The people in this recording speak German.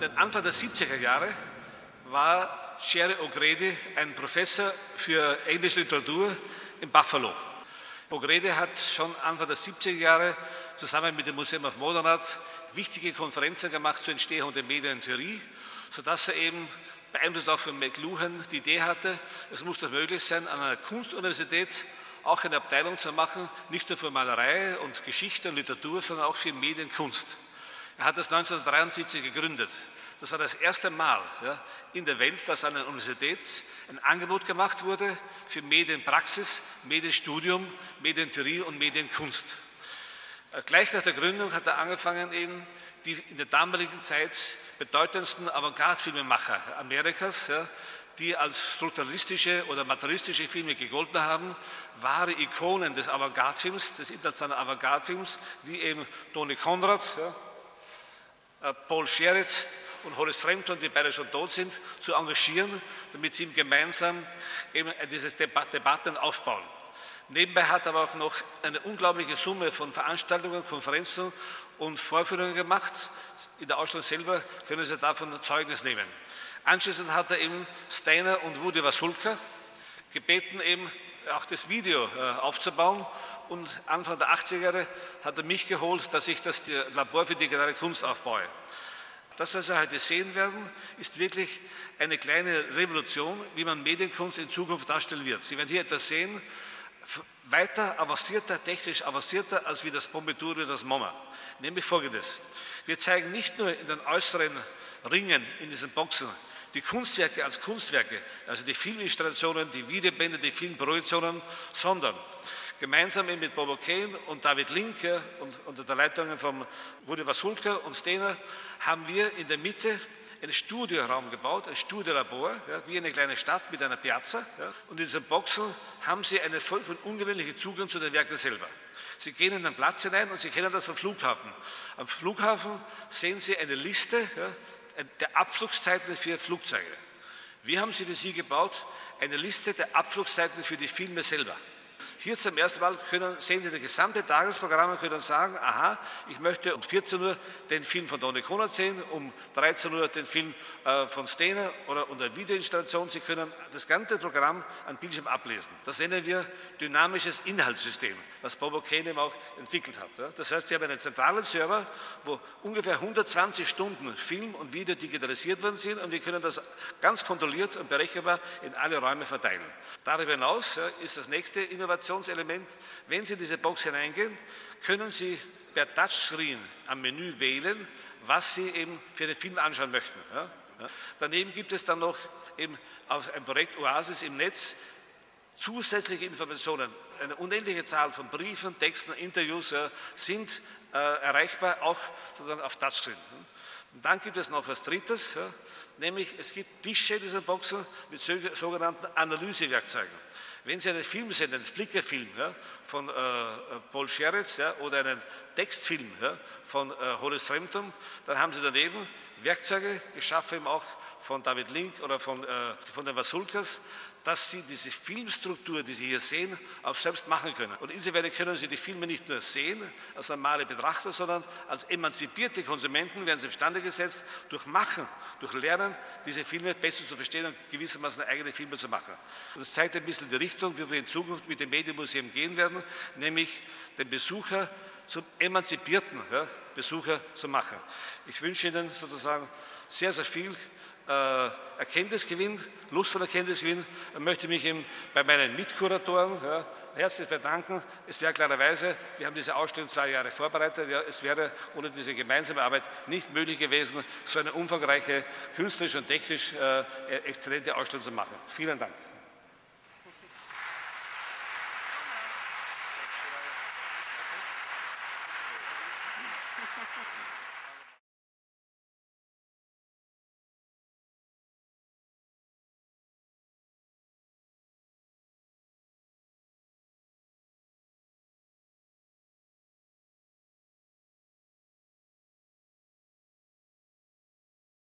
den Anfang der 70er Jahre war Sherry O'Grady ein Professor für englische Literatur in Buffalo. O'Grady hat schon Anfang der 70er Jahre zusammen mit dem Museum of Modern Art wichtige Konferenzen gemacht zur Entstehung der Medientheorie, sodass er eben beeinflusst auch von McLuhan die Idee hatte, es muss doch möglich sein, an einer Kunstuniversität auch eine Abteilung zu machen, nicht nur für Malerei und Geschichte und Literatur, sondern auch für Medienkunst. Er hat das 1973 gegründet. Das war das erste Mal ja, in der Welt, dass an einer Universität ein Angebot gemacht wurde für Medienpraxis, Medienstudium, Medientheorie und Medienkunst. Äh, gleich nach der Gründung hat er angefangen, eben die in der damaligen Zeit bedeutendsten Avantgarde-Filmemacher Amerikas, ja, die als strukturalistische oder materialistische Filme gegolten haben, wahre Ikonen des Avantgarde-Films, des internationalen Avantgarde-Films, wie eben Tony Conrad, ja, äh, Paul Scherritz und Hollis Frampton, die beide schon tot sind, zu engagieren, damit sie ihm gemeinsam eben dieses Debatten aufbauen. Nebenbei hat er aber auch noch eine unglaubliche Summe von Veranstaltungen, Konferenzen und Vorführungen gemacht. In der Ausstellung selber können Sie davon Zeugnis nehmen. Anschließend hat er eben Steiner und Woody Wasulka gebeten, eben auch das Video äh, aufzubauen. Und Anfang der 80er Jahre hat er mich geholt, dass ich das Labor für digitale Kunst aufbaue. Das, was wir heute sehen werden, ist wirklich eine kleine Revolution, wie man Medienkunst in Zukunft darstellen wird. Sie werden hier etwas sehen, weiter avancierter, technisch avancierter als wie das Pompidou oder das MoMA. Nämlich folgendes. Wir zeigen nicht nur in den äußeren Ringen in diesen Boxen die Kunstwerke als Kunstwerke, also die Filminstallationen, die Videobände, die Filmprojektionen, sondern gemeinsam mit Bobo Kane und David Linke und unter der Leitung von Rudi Wasulka und Stener haben wir in der Mitte einen Studioraum gebaut, ein Studiolabor, ja, wie eine kleine Stadt mit einer Piazza. Ja, und in diesen Boxen haben Sie einen vollkommen ungewöhnlichen Zugang zu den Werken selber. Sie gehen in den Platz hinein und Sie kennen das vom Flughafen. Am Flughafen sehen Sie eine Liste ja, der Abflugszeiten für Flugzeuge. Wir haben sie für Sie gebaut, eine Liste der Abflugszeiten für die Filme selber. Hier zum ersten Mal können, sehen Sie das gesamte Tagesprogramm und können sagen, aha, ich möchte um 14 Uhr den Film von Donny Konrad sehen, um 13 Uhr den Film äh, von Steiner oder unter Videoinstallation. Sie können das ganze Programm an Bildschirm ablesen. Das nennen wir dynamisches Inhaltssystem, was Bobo Kane auch entwickelt hat. Das heißt, wir haben einen zentralen Server, wo ungefähr 120 Stunden Film und Video digitalisiert worden sind und wir können das ganz kontrolliert und berechenbar in alle Räume verteilen. Darüber hinaus ist das nächste Innovation Kommunikationselement. Wenn Sie in diese Box hineingehen, können Sie per Touchscreen am Menü wählen, was Sie eben für den Film anschauen möchten. Daneben gibt es dann noch eben auf ein Projekt Oasis im Netz zusätzliche Informationen. Eine unendliche Zahl von Briefen, Texten, Interviews ja, sind äh, erreichbar, auch sozusagen auf Touchscreen. Und dann gibt es noch was Drittes, nämlich es gibt Tische in diesen Boxen mit sogenannten Analysewerkzeugen. Wenn Sie einen Film sehen, einen Flickerfilm ja, von äh, Paul Scheretz ja, oder einen Textfilm ja, von äh, Hollis Frampton, dann haben Sie daneben Werkzeuge geschaffen, auch von David Link oder von, äh, von den Vasulkas, dass Sie diese Filmstruktur, die Sie hier sehen, auch selbst machen können. Und insofern können Sie die Filme nicht nur sehen als normale Betrachter, sondern als emanzipierte Konsumenten werden Sie imstande gesetzt, durch Machen, durch Lernen, diese Filme besser zu verstehen und gewissermaßen eigene Filme zu machen. Und das zeigt ein bisschen die Richtung, wie wir in Zukunft mit dem Medienmuseum gehen werden, nämlich den Besucher zum emanzipierten ja, Besucher zu machen. Ich wünsche Ihnen sozusagen sehr, sehr viel äh, Erkenntnisgewinn, Lust von Erkenntnisgewinn, möchte mich eben bei meinen Mitkuratoren ja, herzlich bedanken. Es wäre klarerweise, wir haben diese Ausstellung zwei Jahre vorbereitet, ja, es wäre ohne diese gemeinsame Arbeit nicht möglich gewesen, so eine umfangreiche, künstlerisch und technisch äh, exzellente Ausstellung zu machen. Vielen Dank.